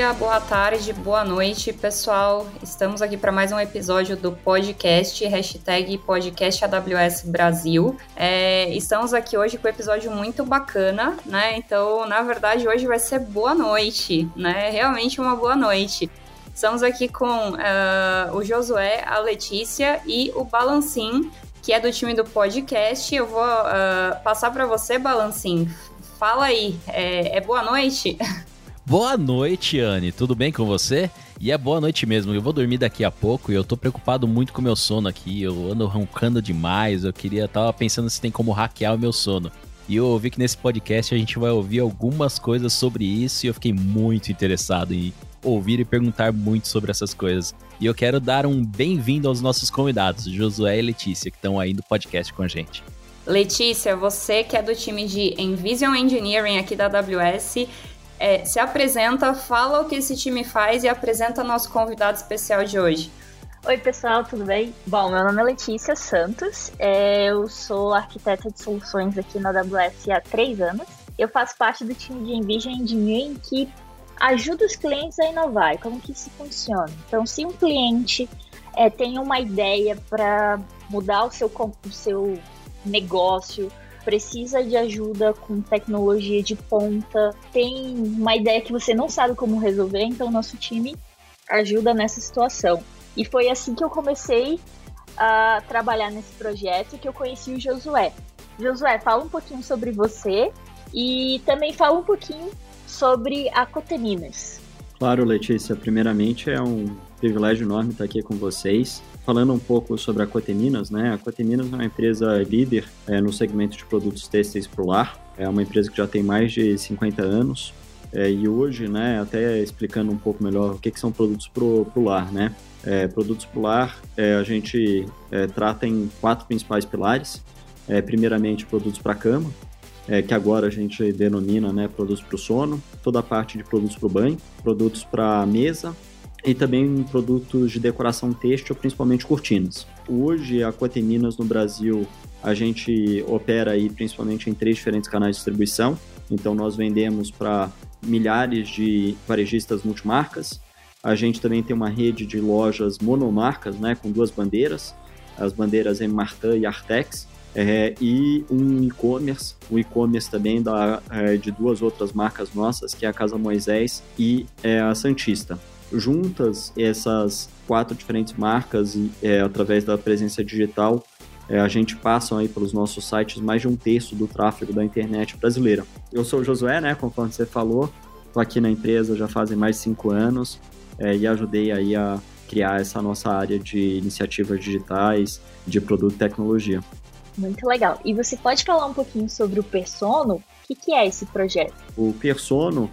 dia, boa tarde, boa noite, pessoal. Estamos aqui para mais um episódio do podcast, hashtag podcast AWS Brasil. É, estamos aqui hoje com um episódio muito bacana, né? Então, na verdade, hoje vai ser boa noite, né? Realmente uma boa noite. Estamos aqui com uh, o Josué, a Letícia e o Balancim, que é do time do podcast. Eu vou uh, passar para você, Balancim. Fala aí, é, é boa noite? Boa noite, Anne. Tudo bem com você? E é boa noite mesmo. Eu vou dormir daqui a pouco e eu tô preocupado muito com o meu sono aqui. Eu ando roncando demais. Eu queria tava pensando se tem como hackear o meu sono. E eu ouvi que nesse podcast a gente vai ouvir algumas coisas sobre isso e eu fiquei muito interessado em ouvir e perguntar muito sobre essas coisas. E eu quero dar um bem-vindo aos nossos convidados, Josué e Letícia, que estão aí no podcast com a gente. Letícia, você que é do time de Envision Engineering aqui da AWS, é, se apresenta, fala o que esse time faz e apresenta nosso convidado especial de hoje. Oi, pessoal, tudo bem? Bom, meu nome é Letícia Santos, é, eu sou arquiteta de soluções aqui na AWS há três anos. Eu faço parte do time de Envision Engineering que ajuda os clientes a inovar. Como que isso funciona? Então, se um cliente é, tem uma ideia para mudar o seu, o seu negócio, precisa de ajuda com tecnologia de ponta, tem uma ideia que você não sabe como resolver, então nosso time ajuda nessa situação. E foi assim que eu comecei a trabalhar nesse projeto que eu conheci o Josué. Josué, fala um pouquinho sobre você e também fala um pouquinho sobre a Coteminas. Claro, Letícia. Primeiramente, é um privilégio enorme estar aqui com vocês. Falando um pouco sobre a Coteminas, né? A Coteminas é uma empresa líder é, no segmento de produtos têxteis para o lar. É uma empresa que já tem mais de 50 anos. É, e hoje, né, até explicando um pouco melhor o que, que são produtos para o lar, né? É, produtos para o lar, é, a gente é, trata em quatro principais pilares. É, primeiramente, produtos para cama, é, que agora a gente denomina né, produtos para o sono, toda a parte de produtos para o banho, produtos para mesa e também produtos de decoração têxtil, principalmente cortinas. Hoje, a Coateminas no Brasil, a gente opera aí principalmente em três diferentes canais de distribuição. Então, nós vendemos para milhares de varejistas multimarcas. A gente também tem uma rede de lojas monomarcas, né, com duas bandeiras, as bandeiras M. Martin e Artex, é, e um e-commerce, o e-commerce também da, é, de duas outras marcas nossas, que é a Casa Moisés e é, a Santista. Juntas, essas quatro diferentes marcas, e, é, através da presença digital, é, a gente passa aí pelos nossos sites mais de um terço do tráfego da internet brasileira. Eu sou o Josué, né, conforme você falou, estou aqui na empresa já fazem mais de cinco anos é, e ajudei aí a criar essa nossa área de iniciativas digitais, de produto e tecnologia. Muito legal. E você pode falar um pouquinho sobre o Persono? O que, que é esse projeto? O Persono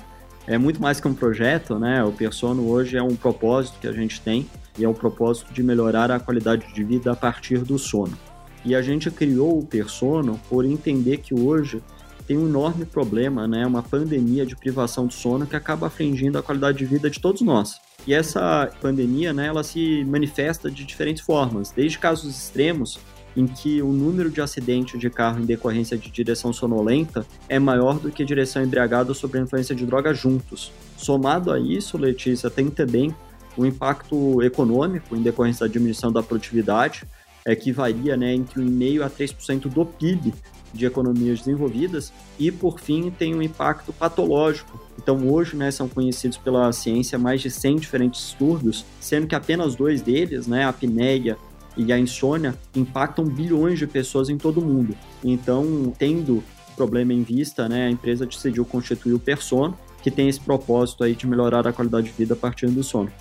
é muito mais que um projeto, né? O Persono hoje é um propósito que a gente tem e é um propósito de melhorar a qualidade de vida a partir do sono. E a gente criou o Persono por entender que hoje tem um enorme problema, né? Uma pandemia de privação de sono que acaba afligindo a qualidade de vida de todos nós. E essa pandemia, né, ela se manifesta de diferentes formas, desde casos extremos, em que o número de acidentes de carro em decorrência de direção sonolenta é maior do que direção embriagada sob a influência de drogas juntos. Somado a isso, Letícia, tem também o impacto econômico em decorrência da diminuição da produtividade, é, que varia né, entre 1,5% a 3% do PIB de economias desenvolvidas, e por fim tem um impacto patológico. Então hoje né, são conhecidos pela ciência mais de 100 diferentes distúrbios, sendo que apenas dois deles, né, a apneia e a insônia impactam bilhões de pessoas em todo o mundo. Então, tendo problema em vista, né, a empresa decidiu constituir o Persona, que tem esse propósito aí de melhorar a qualidade de vida a partir do sono.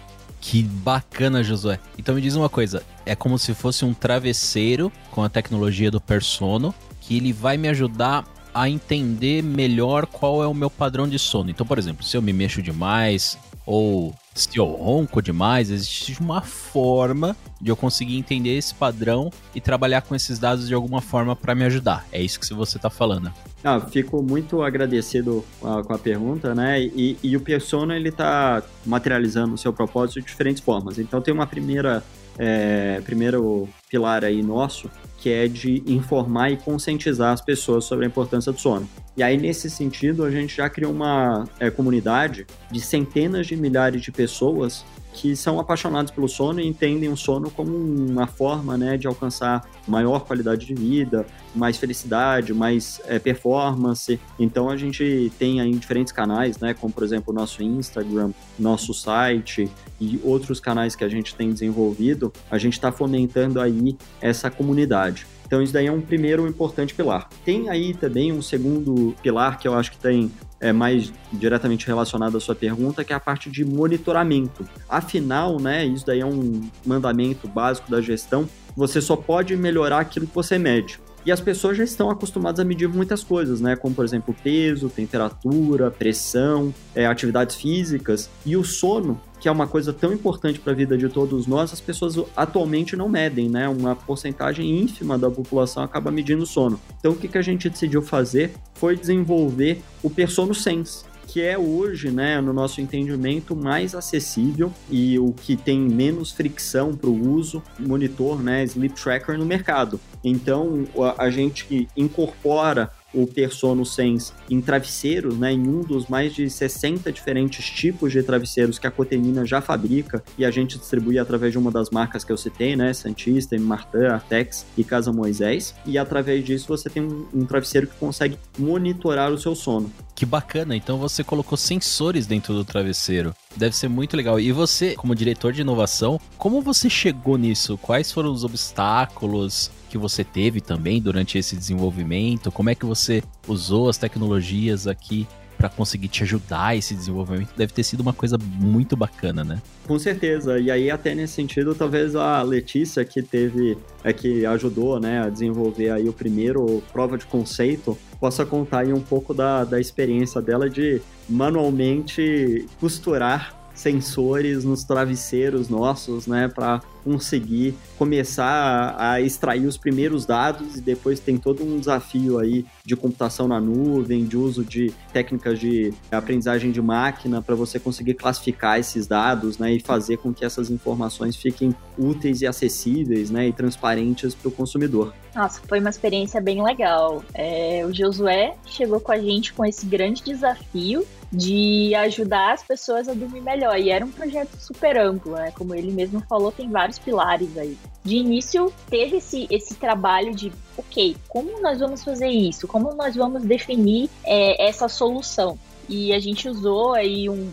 Que bacana, Josué. Então me diz uma coisa, é como se fosse um travesseiro com a tecnologia do Persono, que ele vai me ajudar a entender melhor qual é o meu padrão de sono. Então, por exemplo, se eu me mexo demais ou se eu ronco demais, existe uma forma de eu conseguir entender esse padrão e trabalhar com esses dados de alguma forma para me ajudar. É isso que você está falando. Ah, fico muito agradecido com a, pergunta, né? E, e, o Persona ele está materializando o seu propósito de diferentes formas. Então tem uma primeira é, primeiro pilar aí nosso que é de informar e conscientizar as pessoas sobre a importância do sono. E aí, nesse sentido, a gente já criou uma é, comunidade de centenas de milhares de pessoas que são apaixonados pelo sono e entendem o sono como uma forma né, de alcançar maior qualidade de vida, mais felicidade, mais é, performance. Então a gente tem aí diferentes canais, né, como por exemplo o nosso Instagram, nosso site e outros canais que a gente tem desenvolvido, a gente está fomentando aí essa comunidade. Então, isso daí é um primeiro importante pilar. Tem aí também um segundo pilar que eu acho que tem é mais diretamente relacionado à sua pergunta, que é a parte de monitoramento. Afinal, né, isso daí é um mandamento básico da gestão, você só pode melhorar aquilo que você mede. E as pessoas já estão acostumadas a medir muitas coisas, né? Como, por exemplo, peso, temperatura, pressão, é, atividades físicas. E o sono, que é uma coisa tão importante para a vida de todos nós, as pessoas atualmente não medem, né? Uma porcentagem ínfima da população acaba medindo sono. Então, o que, que a gente decidiu fazer foi desenvolver o Persono Sense que é hoje, né, no nosso entendimento, mais acessível e o que tem menos fricção para o uso, monitor, né, sleep tracker no mercado. Então, a gente incorpora o Persono Sense em travesseiros, né, em um dos mais de 60 diferentes tipos de travesseiros que a Cotemina já fabrica e a gente distribui através de uma das marcas que eu citei, né, Santista, Martin, Artex e Casa Moisés. E através disso você tem um, um travesseiro que consegue monitorar o seu sono. Que bacana, então você colocou sensores dentro do travesseiro. Deve ser muito legal. E você, como diretor de inovação, como você chegou nisso? Quais foram os obstáculos? que você teve também durante esse desenvolvimento? Como é que você usou as tecnologias aqui para conseguir te ajudar esse desenvolvimento deve ter sido uma coisa muito bacana, né? Com certeza. E aí até nesse sentido, talvez a Letícia que teve é que ajudou, né, a desenvolver aí o primeiro prova de conceito, possa contar aí um pouco da, da experiência dela de manualmente costurar sensores nos travesseiros nossos, né, para conseguir começar a extrair os primeiros dados e depois tem todo um desafio aí de computação na nuvem, de uso de técnicas de aprendizagem de máquina para você conseguir classificar esses dados, né, e fazer com que essas informações fiquem úteis e acessíveis, né, e transparentes para o consumidor. Nossa, foi uma experiência bem legal. É, o Josué chegou com a gente com esse grande desafio de ajudar as pessoas a dormir melhor. E era um projeto super amplo, né? Como ele mesmo falou, tem vários pilares aí. De início, teve esse, esse trabalho de, ok, como nós vamos fazer isso? Como nós vamos definir é, essa solução? E a gente usou aí um,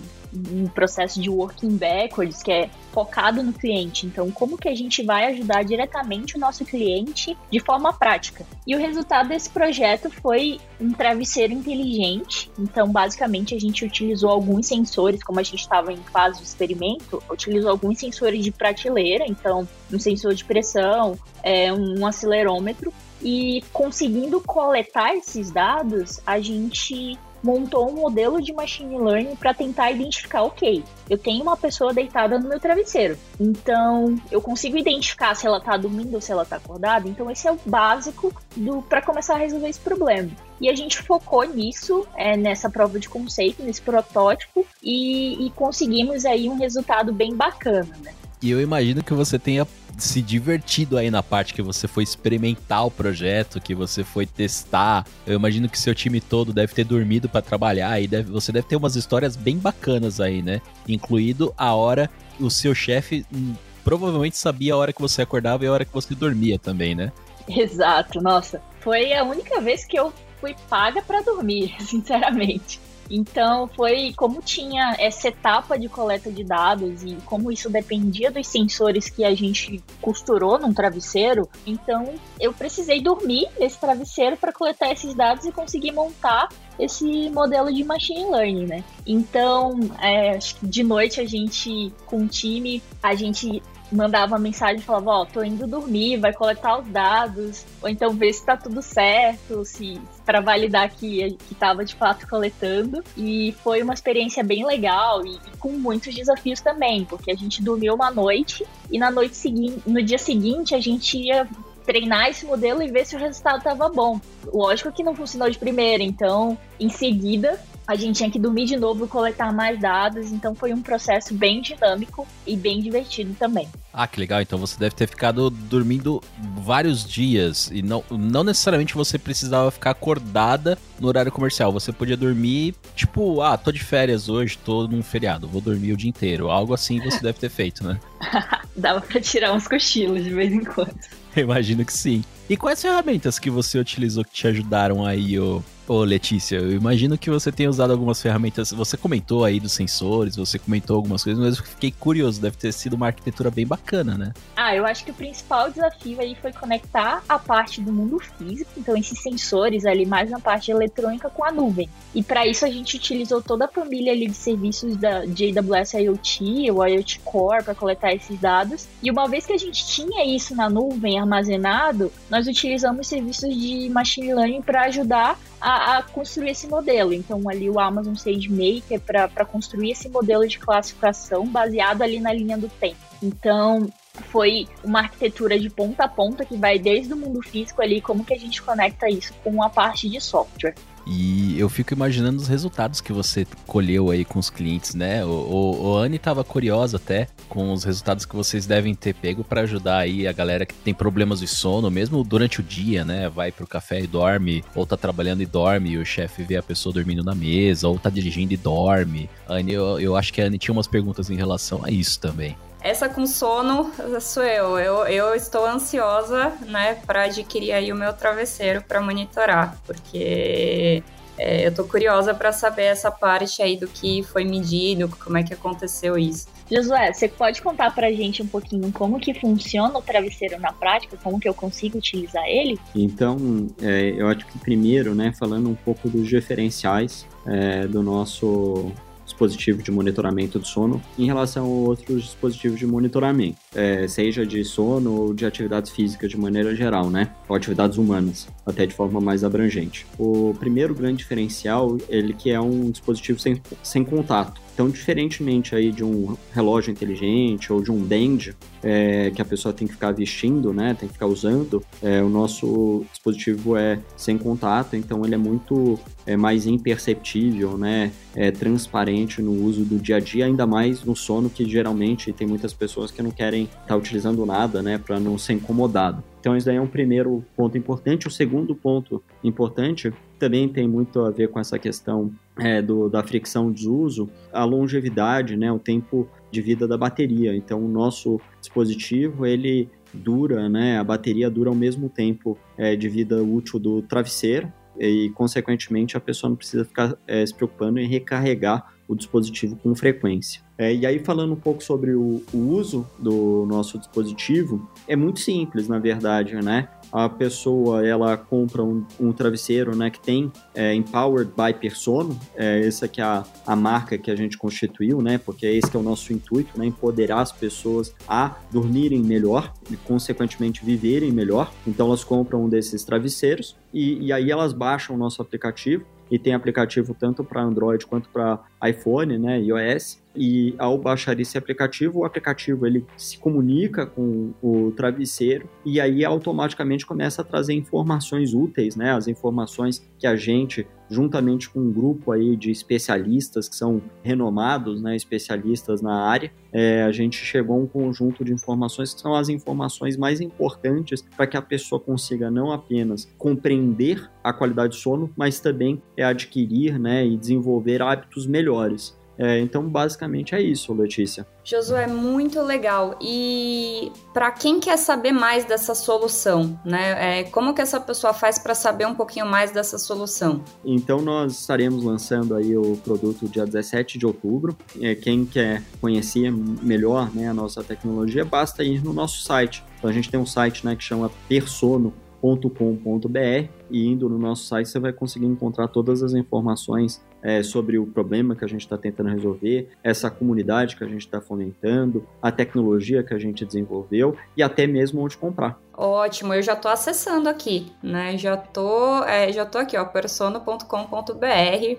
um processo de working backwards, que é focado no cliente. Então, como que a gente vai ajudar diretamente o nosso cliente de forma prática? E o resultado desse projeto foi um travesseiro inteligente. Então, basicamente, a gente utilizou alguns sensores, como a gente estava em fase de experimento, utilizou alguns sensores de prateleira, então, um sensor de pressão, é, um acelerômetro, e conseguindo coletar esses dados, a gente montou um modelo de machine learning para tentar identificar, ok, eu tenho uma pessoa deitada no meu travesseiro, então eu consigo identificar se ela está dormindo ou se ela está acordada. Então esse é o básico do para começar a resolver esse problema. E a gente focou nisso, é, nessa prova de conceito, nesse protótipo, e, e conseguimos aí um resultado bem bacana, né? E eu imagino que você tenha se divertido aí na parte que você foi experimentar o projeto, que você foi testar. Eu imagino que seu time todo deve ter dormido para trabalhar e deve, você deve ter umas histórias bem bacanas aí, né? Incluído a hora o seu chefe hum, provavelmente sabia a hora que você acordava e a hora que você dormia também, né? Exato, nossa. Foi a única vez que eu fui paga para dormir, sinceramente. Então, foi como tinha essa etapa de coleta de dados e como isso dependia dos sensores que a gente costurou num travesseiro. Então, eu precisei dormir nesse travesseiro para coletar esses dados e conseguir montar esse modelo de machine learning, né? Então, é, de noite a gente, com o time, a gente mandava mensagem e falava, ó, oh, tô indo dormir, vai coletar os dados, ou então ver se tá tudo certo, se para validar que que tava de fato coletando. E foi uma experiência bem legal e, e, com muitos desafios também, porque a gente dormiu uma noite e na noite seguinte, no dia seguinte a gente ia treinar esse modelo e ver se o resultado estava bom. Lógico que não funcionou de primeira, então em seguida a gente tinha que dormir de novo, coletar mais dados, então foi um processo bem dinâmico e bem divertido também. Ah, que legal. Então você deve ter ficado dormindo vários dias e não, não necessariamente você precisava ficar acordada no horário comercial. Você podia dormir, tipo, ah, tô de férias hoje, tô num feriado, vou dormir o dia inteiro. Algo assim você deve ter feito, né? Dava pra tirar uns cochilos de vez em quando. Imagino que sim. E quais ferramentas que você utilizou que te ajudaram aí, ô, Ô, Letícia, eu imagino que você tenha usado algumas ferramentas. Você comentou aí dos sensores, você comentou algumas coisas, mas eu fiquei curioso. Deve ter sido uma arquitetura bem bacana, né? Ah, eu acho que o principal desafio aí foi conectar a parte do mundo físico, então esses sensores ali mais na parte eletrônica com a nuvem. E para isso a gente utilizou toda a família ali de serviços da, de AWS IoT, o IoT Core, para coletar esses dados. E uma vez que a gente tinha isso na nuvem armazenado, nós utilizamos serviços de machine learning para ajudar a, a, construir esse modelo. Então, ali o Amazon SageMaker para construir esse modelo de classificação baseado ali na linha do tempo. Então, foi uma arquitetura de ponta a ponta que vai desde o mundo físico ali, como que a gente conecta isso com a parte de software. E eu fico imaginando os resultados que você colheu aí com os clientes, né? O, o, o Anne estava curiosa até com os resultados que vocês devem ter pego para ajudar aí a galera que tem problemas de sono, mesmo durante o dia, né? Vai pro café e dorme, ou tá trabalhando e dorme, e o chefe vê a pessoa dormindo na mesa, ou tá dirigindo e dorme. Anne, eu, eu acho que a Anne tinha umas perguntas em relação a isso também. Essa com sono sou eu. Eu, eu estou ansiosa, né, para adquirir aí o meu travesseiro para monitorar, porque é, eu tô curiosa para saber essa parte aí do que foi medido, como é que aconteceu isso. Josué, você pode contar pra gente um pouquinho como que funciona o travesseiro na prática, como que eu consigo utilizar ele? Então, é, eu acho que primeiro, né, falando um pouco dos diferenciais é, do nosso dispositivo de monitoramento do sono em relação a outros dispositivos de monitoramento, é, seja de sono ou de atividades físicas de maneira geral, né? Ou atividades humanas, até de forma mais abrangente. O primeiro grande diferencial, ele que é um dispositivo sem, sem contato. Então, diferentemente aí de um relógio inteligente ou de um band é, que a pessoa tem que ficar vestindo, né, tem que ficar usando, é, o nosso dispositivo é sem contato, então ele é muito é, mais imperceptível, né, é transparente no uso do dia a dia, ainda mais no sono que geralmente tem muitas pessoas que não querem estar tá utilizando nada, né, para não ser incomodado. Então, isso daí é um primeiro ponto importante. O segundo ponto importante também tem muito a ver com essa questão é, do, da fricção de uso, a longevidade, né, o tempo de vida da bateria. Então, o nosso dispositivo, ele dura, né, a bateria dura ao mesmo tempo é, de vida útil do travesseiro e, consequentemente, a pessoa não precisa ficar é, se preocupando em recarregar o dispositivo com frequência. É, e aí, falando um pouco sobre o, o, uso do nosso dispositivo, é muito simples, na verdade, né? A pessoa, ela compra um, um travesseiro, né, que tem é, Empowered by Persono, é, essa que é a, a marca que a gente constituiu, né, porque esse que é o nosso intuito, né, empoderar as pessoas a dormirem melhor e, consequentemente, viverem melhor. Então, elas compram um desses travesseiros e, e aí elas baixam o nosso aplicativo e tem aplicativo tanto para Android quanto para iPhone, né, iOS. E ao baixar esse aplicativo, o aplicativo ele se comunica com o travesseiro e aí automaticamente começa a trazer informações úteis, né? As informações que a gente, juntamente com um grupo aí de especialistas que são renomados, né? Especialistas na área, é, a gente chegou a um conjunto de informações que são as informações mais importantes para que a pessoa consiga não apenas compreender a qualidade do sono, mas também é adquirir, né? E desenvolver hábitos melhores melhores. É, então, basicamente é isso, Letícia. Josué, muito legal. E para quem quer saber mais dessa solução, né? É, como que essa pessoa faz para saber um pouquinho mais dessa solução? Então, nós estaremos lançando aí o produto dia 17 de outubro. É, quem quer conhecer melhor né, a nossa tecnologia, basta ir no nosso site. Então, a gente tem um site né, que chama Persono com.br e indo no nosso site você vai conseguir encontrar todas as informações é, sobre o problema que a gente está tentando resolver, essa comunidade que a gente está fomentando, a tecnologia que a gente desenvolveu e até mesmo onde comprar. Ótimo, eu já estou acessando aqui, né? Já tô, é, já tô aqui, ó, persono.com.br,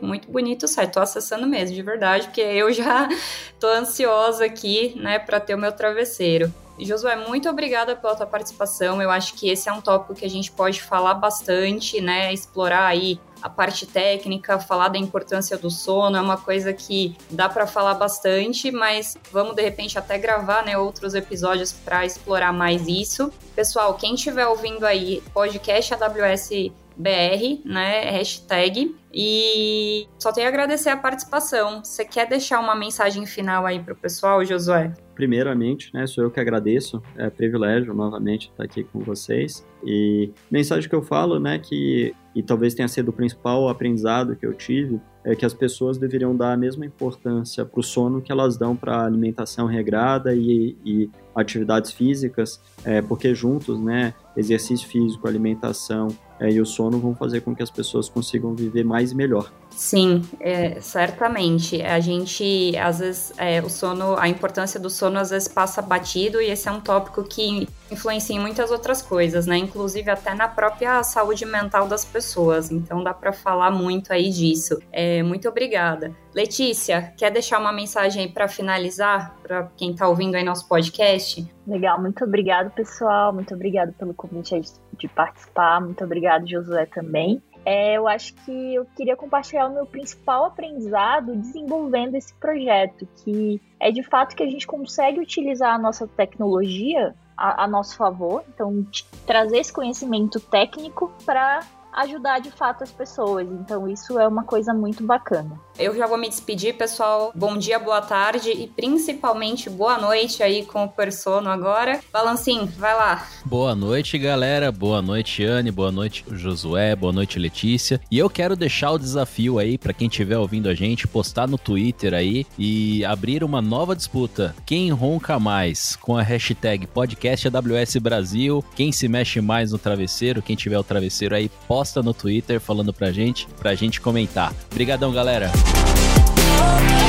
muito bonito o site, tô acessando mesmo, de verdade, porque eu já tô ansiosa aqui, né, para ter o meu travesseiro. Josué, muito obrigada pela tua participação. Eu acho que esse é um tópico que a gente pode falar bastante, né? Explorar aí a parte técnica, falar da importância do sono, é uma coisa que dá para falar bastante, mas vamos de repente até gravar, né, outros episódios para explorar mais isso. Pessoal, quem estiver ouvindo aí, podcast AWS BR, né? Hashtag. E só tenho a agradecer a participação. Você quer deixar uma mensagem final aí para o pessoal, Josué? Primeiramente, né, sou eu que agradeço, é privilégio novamente estar aqui com vocês. E mensagem que eu falo, né, que e talvez tenha sido o principal aprendizado que eu tive, é que as pessoas deveriam dar a mesma importância para o sono que elas dão para a alimentação regrada e, e atividades físicas, é, porque juntos, né, exercício físico, alimentação é, e o sono vão fazer com que as pessoas consigam viver mais e melhor. Sim, é, certamente. A gente, às vezes, é, o sono, a importância do sono às vezes passa batido e esse é um tópico que influencia em muitas outras coisas, né? Inclusive até na própria saúde mental das pessoas. Então dá para falar muito aí disso. É, muito obrigada. Letícia, quer deixar uma mensagem para finalizar para quem está ouvindo aí nosso podcast? Legal, muito obrigado pessoal, muito obrigado pelo convite de participar, muito obrigado Josué também é, eu acho que eu queria compartilhar o meu principal aprendizado desenvolvendo esse projeto, que é de fato que a gente consegue utilizar a nossa tecnologia a, a nosso favor, então trazer esse conhecimento técnico para ajudar de fato as pessoas. Então isso é uma coisa muito bacana. Eu já vou me despedir, pessoal. Bom dia, boa tarde e principalmente boa noite aí com o Persono agora. Balancim, vai lá. Boa noite, galera. Boa noite, Anne. Boa noite, Josué. Boa noite, Letícia. E eu quero deixar o desafio aí para quem estiver ouvindo a gente, postar no Twitter aí e abrir uma nova disputa. Quem ronca mais com a hashtag podcast AWS Brasil? Quem se mexe mais no travesseiro? Quem tiver o travesseiro aí, posta posta no Twitter falando pra gente, pra gente comentar. Obrigadão, galera! Oh,